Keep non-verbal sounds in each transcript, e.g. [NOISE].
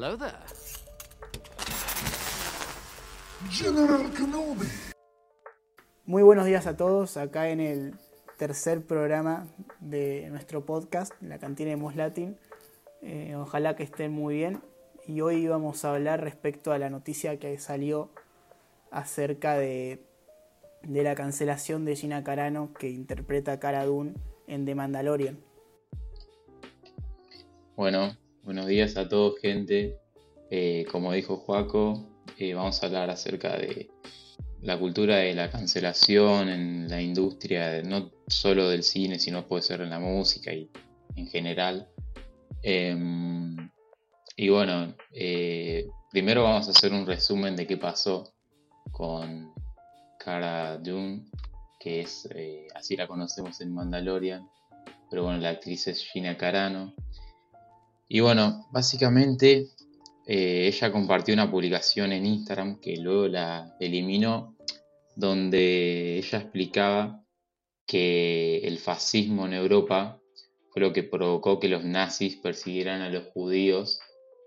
Hello there. General Kenobi. Muy buenos días a todos, acá en el tercer programa de nuestro podcast, La Cantina de Mos Latin. Eh, ojalá que estén muy bien. Y hoy vamos a hablar respecto a la noticia que salió acerca de, de la cancelación de Gina Carano que interpreta a Cara Dune en The Mandalorian. Bueno, buenos días a todos, gente. Eh, como dijo Joaco, eh, vamos a hablar acerca de la cultura de la cancelación en la industria, no solo del cine, sino puede ser en la música y en general. Em, y bueno, eh, primero vamos a hacer un resumen de qué pasó con Cara Dune, que es, así la conocemos en Mandalorian, pero bueno, la actriz es Gina Carano. Y bueno, básicamente eh, ella compartió una publicación en Instagram que luego la eliminó, donde ella explicaba que el fascismo en Europa fue lo que provocó que los nazis persiguieran a los judíos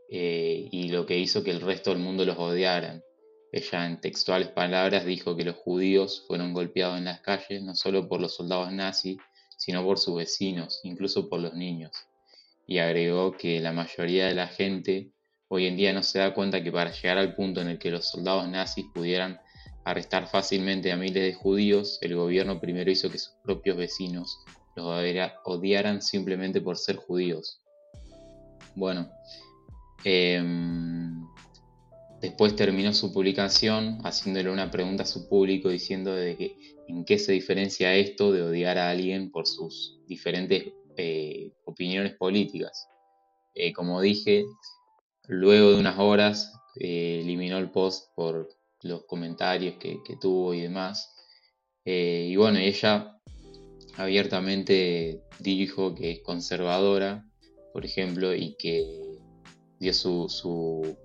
eh, y lo que hizo que el resto del mundo los odiaran. Ella en textuales palabras dijo que los judíos fueron golpeados en las calles no solo por los soldados nazis, sino por sus vecinos, incluso por los niños y agregó que la mayoría de la gente hoy en día no se da cuenta que para llegar al punto en el que los soldados nazis pudieran arrestar fácilmente a miles de judíos, el gobierno primero hizo que sus propios vecinos los odiaran simplemente por ser judíos. Bueno, em, después terminó su publicación haciéndole una pregunta a su público diciendo de que en qué se diferencia esto de odiar a alguien por sus diferentes eh, opiniones políticas. Eh, como dije, luego de unas horas eh, eliminó el post por los comentarios que, tuvo y demás. y bueno, ella abiertamente dijo que es conservadora, por ejemplo, y que dio su, su,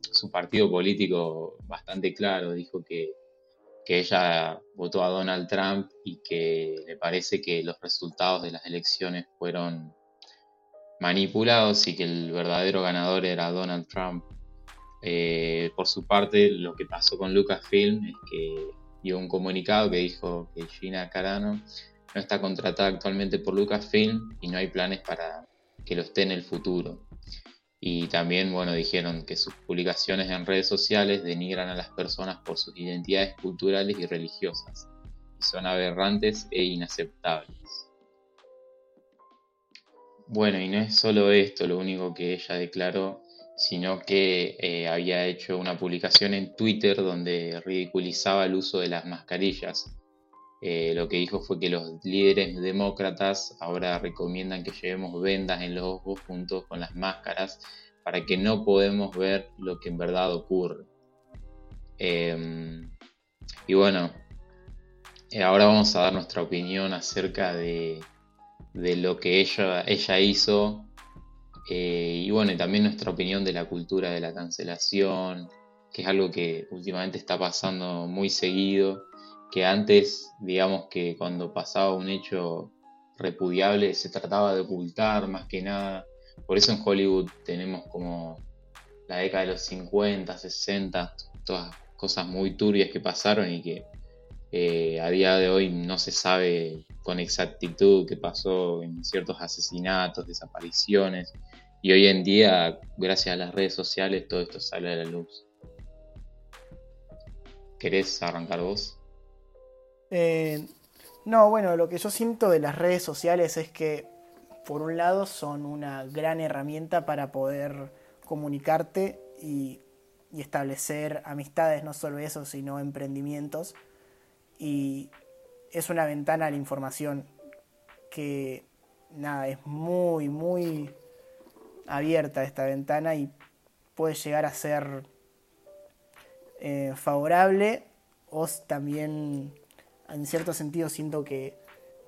su partido político bastante claro. Dijo que que ella votó a Donald Trump y que le parece que los resultados de las elecciones fueron manipulados y que el verdadero ganador era Donald Trump. Eh, por su parte, lo que pasó con Lucasfilm es que dio un comunicado que dijo que Gina Carano no está contratada actualmente por Lucasfilm y no hay planes para que lo esté en el futuro. Y también, bueno, dijeron que sus publicaciones en redes sociales denigran a las personas por sus identidades culturales y religiosas, y son aberrantes e inaceptables. Bueno, y no es solo esto lo único que ella declaró, sino que eh, había hecho una publicación en Twitter donde ridiculizaba el uso de las mascarillas, eh, lo que dijo fue que los líderes demócratas ahora recomiendan que llevemos vendas en los ojos junto con las máscaras para que no podemos ver lo que en verdad ocurre. Em, y bueno, eh, ahora vamos a dar nuestra opinión acerca de, lo que ella, ella hizo eh, y bueno, y también nuestra opinión de la cultura de la cancelación, que es algo que últimamente está pasando muy seguido que antes, digamos que cuando pasaba un hecho repudiable se trataba de ocultar más que nada. Por eso en Hollywood tenemos como la década de los 50, 60, todas cosas muy turbias que pasaron y que eh, a día de hoy no se sabe con exactitud qué pasó en ciertos asesinatos, desapariciones. Y hoy en día, gracias a las redes sociales, todo esto sale a la luz. ¿Querés arrancar vos? Eh, no, bueno, lo que yo siento de las redes sociales es que, por un lado, son una gran herramienta para poder comunicarte y, establecer amistades, no solo eso, sino emprendimientos. Y es una ventana a la información que, nada, es muy, muy abierta esta ventana y puede llegar a ser eh, favorable o también en cierto sentido siento que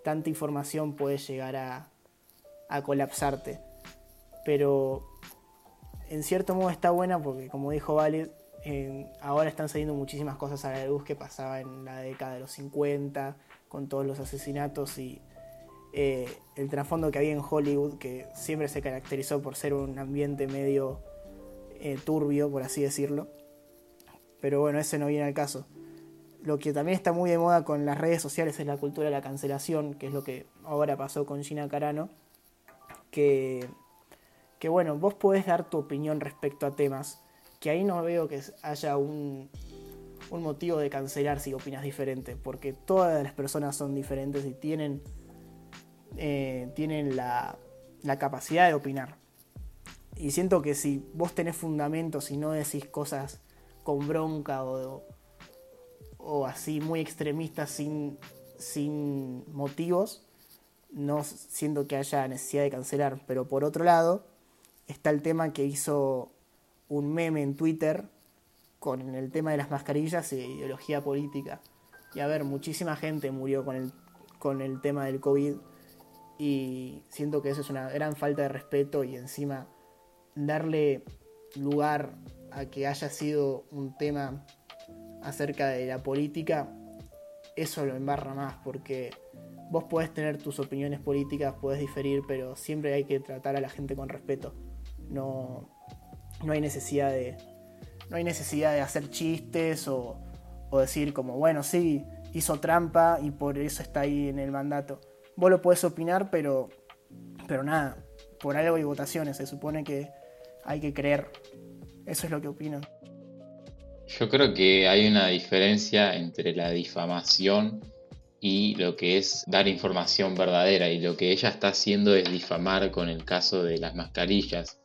tanta información puede llegar a, colapsarte. Pero en cierto modo está buena porque, como dijo Valid, ahora están saliendo muchísimas cosas a la luz que pasaba en la década de los 50, con todos los asesinatos y eh, el trasfondo que había en Hollywood, que siempre se caracterizó por ser un ambiente medio eh, turbio, por así decirlo. Pero bueno, ese no viene al caso. Lo que también está muy de moda con las redes sociales es la cultura de la cancelación, que es lo que ahora pasó con Gina Carano. Que, que bueno, vos podés dar tu opinión respecto a temas, que ahí no veo que haya un, un motivo de cancelar si opinas diferente, porque todas las personas son diferentes y tienen, eh, tienen la, la capacidad de opinar. Y siento que si vos tenés fundamentos y no decís cosas con bronca o, o así muy extremistas sin, sin motivos, no siento que haya necesidad de cancelar. Pero por otro lado, está el tema que hizo un meme en Twitter con el tema de las mascarillas e ideología política. Y a ver, muchísima gente murió con el, con el tema del COVID y siento que eso es una gran falta de respeto y encima darle lugar a que haya sido un tema acerca de la política, eso lo embarra más porque vos podés tener tus opiniones políticas, podés diferir, pero siempre hay que tratar a la gente con respeto. No, no hay necesidad de, no hay necesidad de hacer chistes o, decir como, bueno, sí, hizo trampa y por eso está ahí en el mandato. Vos lo podés opinar, pero, pero nada, por algo hay votaciones, se supone que hay que creer. Eso es lo que opino. Yo creo que hay una diferencia entre la difamación y lo que es dar información verdadera. Y lo que ella está haciendo es difamar con el caso de las mascarillas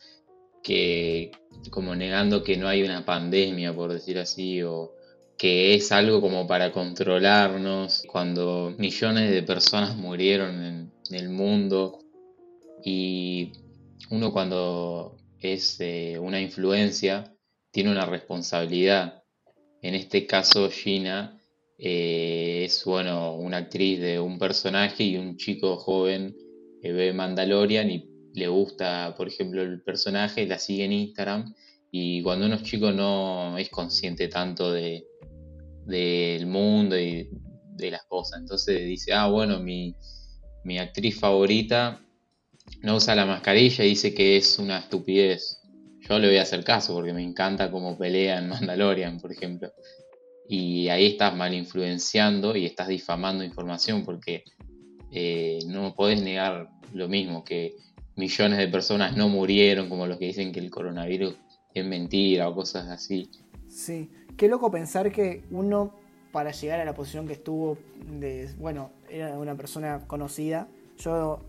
que como negando que no hay una pandemia, por decir así, o que es algo como para controlarnos, cuando millones de personas murieron en el mundo y uno cuando es eh, una influencia tiene una responsabilidad. En este caso Gina eh, es bueno una actriz de un personaje y un chico joven que ve Mandalorian y le gusta, por ejemplo, el personaje, la sigue en Instagram y cuando uno es chico no es consciente tanto de del mundo y de las cosas. Entonces dice, ah, bueno, mi, mi actriz favorita no usa la mascarilla y dice que es una estupidez. Yo le voy a hacer caso porque me encanta cómo pelea en Mandalorian, por ejemplo. Y ahí estás mal influenciando y estás difamando información porque eh, no podés negar lo mismo, que millones de personas no murieron, como los que dicen que el coronavirus es mentira o cosas así. Sí, qué loco pensar que uno para llegar a la posición que estuvo, de, bueno, era una persona conocida. Yo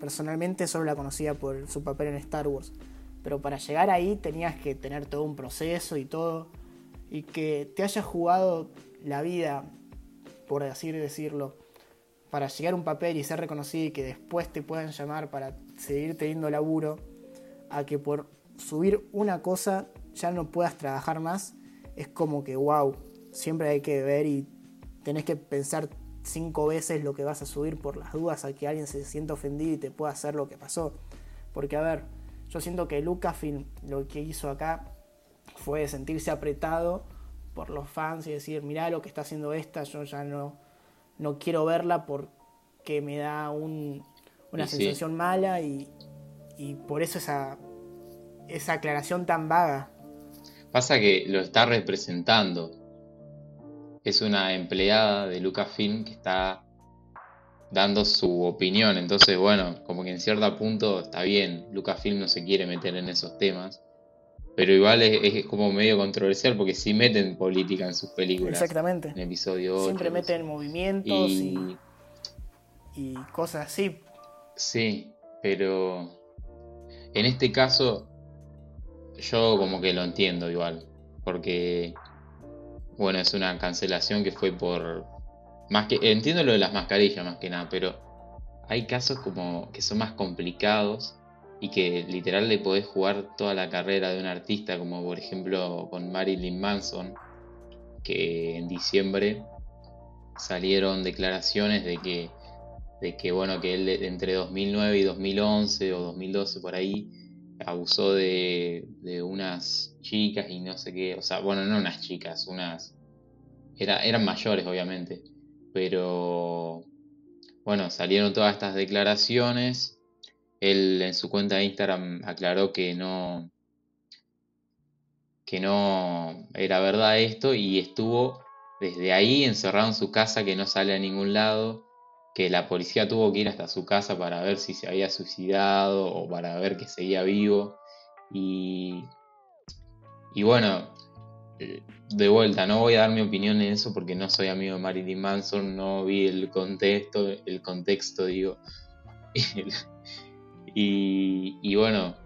personalmente solo la conocía por su papel en Star Wars. Pero para llegar ahí tenías que tener todo un proceso y todo. Y que te hayas jugado la vida, por así decirlo, para llegar a un papel y ser reconocido y que después te puedan llamar para seguir teniendo laburo, a que por subir una cosa ya no puedas trabajar más, es como que wow, siempre hay que ver y tenés que pensar cinco veces lo que vas a subir por las dudas a que alguien se sienta ofendido y te pueda hacer lo que pasó. Porque a ver, yo siento que Lucasfilm lo que hizo acá fue sentirse apretado por los fans y decir, mirá lo que está haciendo esta, yo ya no, no quiero verla porque me da una sensación mala y, y, por eso esa, esa aclaración tan vaga. Pasa que lo está representando. Es una empleada de Lucasfilm que está dando su opinión. Entonces, bueno, como que en cierto punto está bien. Lucasfilm no se quiere meter en esos temas. Pero igual es, como medio controversial porque sí meten política en sus películas. Exactamente. En episodio Siempre meten movimientos y... y, cosas así. Sí, pero en este caso yo como que lo entiendo igual. Porque, bueno, es una cancelación que fue por... Más que... Entiendo lo de las mascarillas más que nada, pero hay casos como que son más complicados y que literal le podés jugar toda la carrera de un artista, como por ejemplo con Marilyn Manson, que en diciembre salieron declaraciones de que, de que bueno, que él entre 2009 y 2011 o 2012 por ahí abusó de, de unas chicas y no sé qué, o sea, bueno, no unas chicas, unas... Era, eran mayores obviamente, pero bueno, salieron todas estas declaraciones él en su cuenta de Instagram aclaró que no, que no era verdad esto y estuvo desde ahí encerrado en su casa que no sale a ningún lado, que la policía tuvo que ir hasta su casa para ver si se había suicidado o para ver que seguía vivo. Y, y bueno, eh, de vuelta, no voy a dar mi opinión en eso porque no soy amigo de Marilyn Manson, no vi el contexto, el contexto digo. [LAUGHS] y, bueno,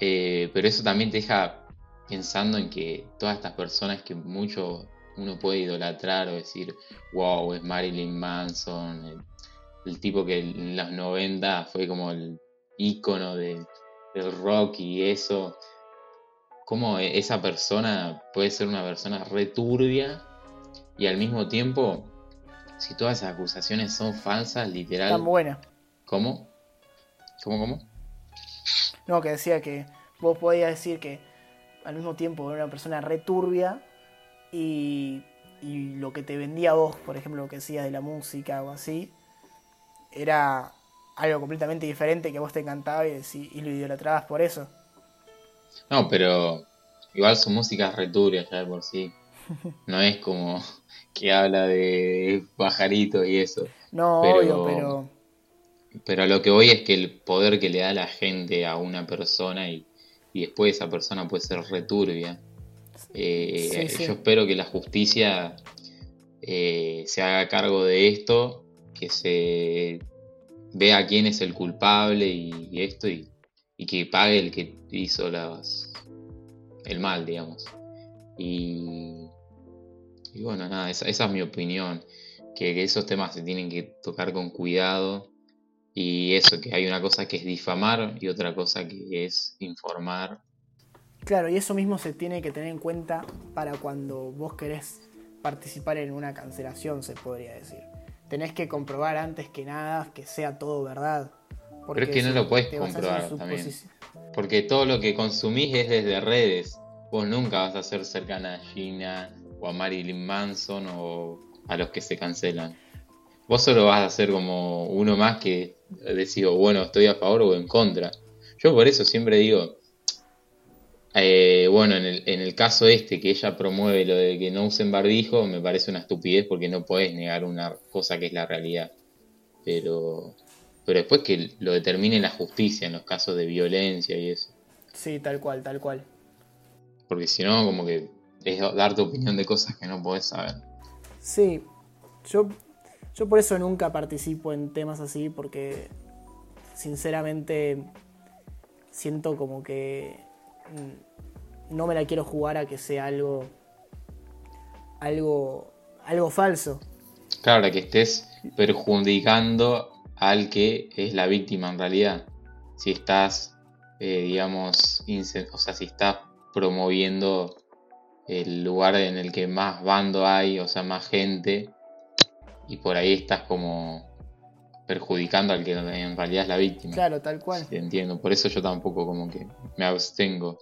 eh, pero eso también te deja pensando en que todas estas personas que mucho uno puede idolatrar o decir, wow, es Marilyn Manson, el, tipo que en los 90 fue como el ícono del rock y eso, cómo e, esa persona puede ser una persona returbia y al mismo tiempo, si todas esas acusaciones son falsas, literal... Tan buena. ¿Cómo? ¿Cómo, cómo? No, que decía que vos podías decir que al mismo tiempo era una persona returbia y, y lo que te vendía a vos, por ejemplo, lo que decías de la música o así, era algo completamente diferente que vos te encantaba y, y lo idolatrabas por eso. No, pero igual su música es returbia ya de por sí. No es como [LAUGHS] que habla de pajaritos y eso. No, obvio, pero pero lo que voy es que el poder que le da la gente a una persona y, después esa persona puede ser returbia. Eh, yo espero que la justicia eh, se haga cargo de esto, que se vea quién es el culpable y, esto, y, que pague el que hizo las, el mal, digamos. Y, bueno, nada, esa, es mi opinión, que esos temas se tienen que tocar con cuidado y eso, que hay una cosa que es difamar y otra cosa que es informar. Claro, y eso mismo se tiene que tener en cuenta para cuando vos querés participar en una cancelación, se podría decir. Tenés que comprobar antes que nada que sea todo verdad. Pero es que no lo puedes comprobar también. Porque todo lo que consumís es desde redes. Vos nunca vas a ser cercana a Gina o a Marilyn Manson o a los que se cancelan. Vos solo vas a ser como uno más que decido, bueno, estoy a favor o en contra. Yo por eso siempre digo, eh, bueno, en el, en el caso este que ella promueve lo de que no usen barbijo, me parece una estupidez porque no puedes negar una cosa que es la realidad. Pero, pero después que lo determine la justicia en los casos de violencia y eso. Sí, tal cual, tal cual. Porque si no, como que es dar tu opinión de cosas que no podés saber. Sí, yo yo por eso nunca participo en temas así porque sinceramente siento como que no me la quiero jugar a que sea algo algo algo falso. Claro, que estés perjudicando al que es la víctima en realidad. Si estás, eh, digamos, o sea, si estás promoviendo el lugar en el que más bando hay, o sea, más gente, y por ahí estás como perjudicando al que en realidad es la víctima. Claro, tal cual. entiendo, por eso yo tampoco como que me abstengo.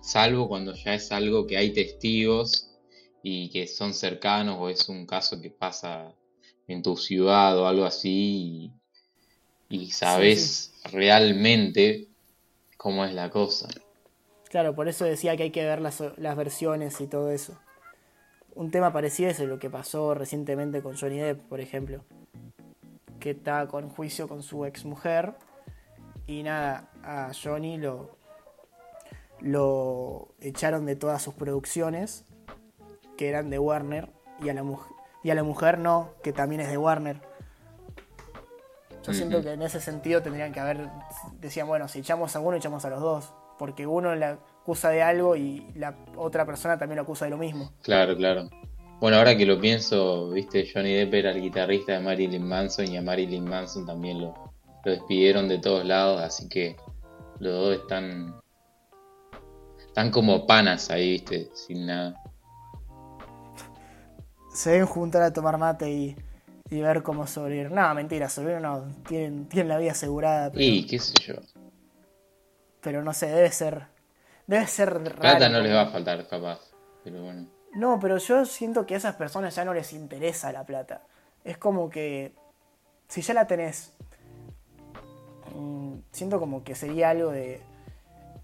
Salvo cuando ya es algo que hay testigos y que son cercanos o es un caso que pasa en tu ciudad o algo así y, sabes realmente cómo es la cosa. Claro, por eso decía que hay que ver las, las versiones y todo eso un tema parecido es lo que pasó recientemente con Johnny Depp, por ejemplo, que está con juicio con su ex mujer y nada, a Johnny lo, lo echaron de todas sus producciones que eran de Warner y a la, y a la mujer no, que también es de Warner. Yo siento que en ese sentido tendrían que haber, decían, bueno, si echamos a uno, echamos a los dos, porque uno la, acusa de algo y la otra persona también lo acusa de lo mismo. Claro, claro. Bueno, ahora que lo pienso, viste, Johnny Depp era el guitarrista de Marilyn Manson y a Marilyn Manson también lo, lo despidieron de todos lados, así que los dos están, están como panas ahí, viste, sin nada. Se deben juntar a tomar mate y, y ver cómo sobrevivir. No, mentira, sobrevivir no, tienen, tienen la vida asegurada. y qué sé yo. Pero no sé, debe ser Debe ser raro. Plata no les va a faltar, capaz. Pero bueno. No, pero yo siento que a esas personas ya no les interesa la plata. Es como que. Si ya la tenés. Mm, siento como que sería algo de.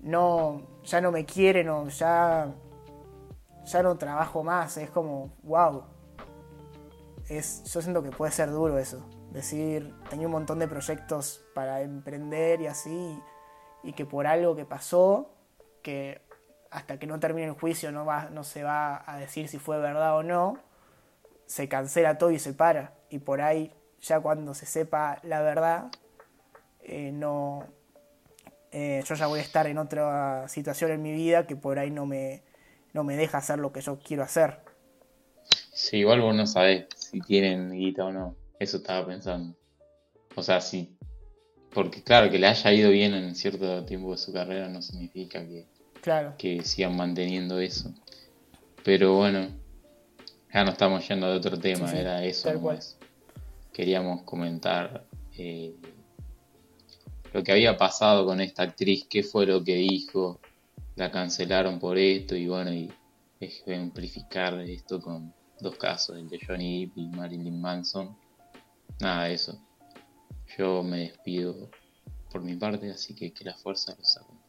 no, ya no me quieren o ya, ya no trabajo más. Es como, wow. Es, yo siento que puede ser duro eso. Decir, tenía un montón de proyectos para emprender y así, y que por algo que pasó, que hasta que no termine el juicio no, va, no se va a decir si fue verdad o no, se cancela todo y se para. Y por ahí, ya cuando se sepa la verdad, eh, no, eh, yo ya voy a estar en otra situación en mi vida que por ahí no me, no me deja hacer lo que yo quiero hacer. Sí, igual vos no sabés si tienen guita o no. Eso estaba pensando. O sea, si. Porque claro, que le haya ido bien en cierto tiempo de su carrera no significa que, Claro. que sigan manteniendo eso. Pero bueno, ya no estamos yendo de otro tema, Sí, sí, era eso. nomás. Queríamos comentar eh, lo que había pasado con esta actriz, qué fue lo que dijo, la cancelaron por esto y bueno, y ejemplificar esto con dos casos, el de Johnny Depp y Marilyn Manson. Nada de eso. Yo me despido por mi parte, así que que la fuerza los acompañe.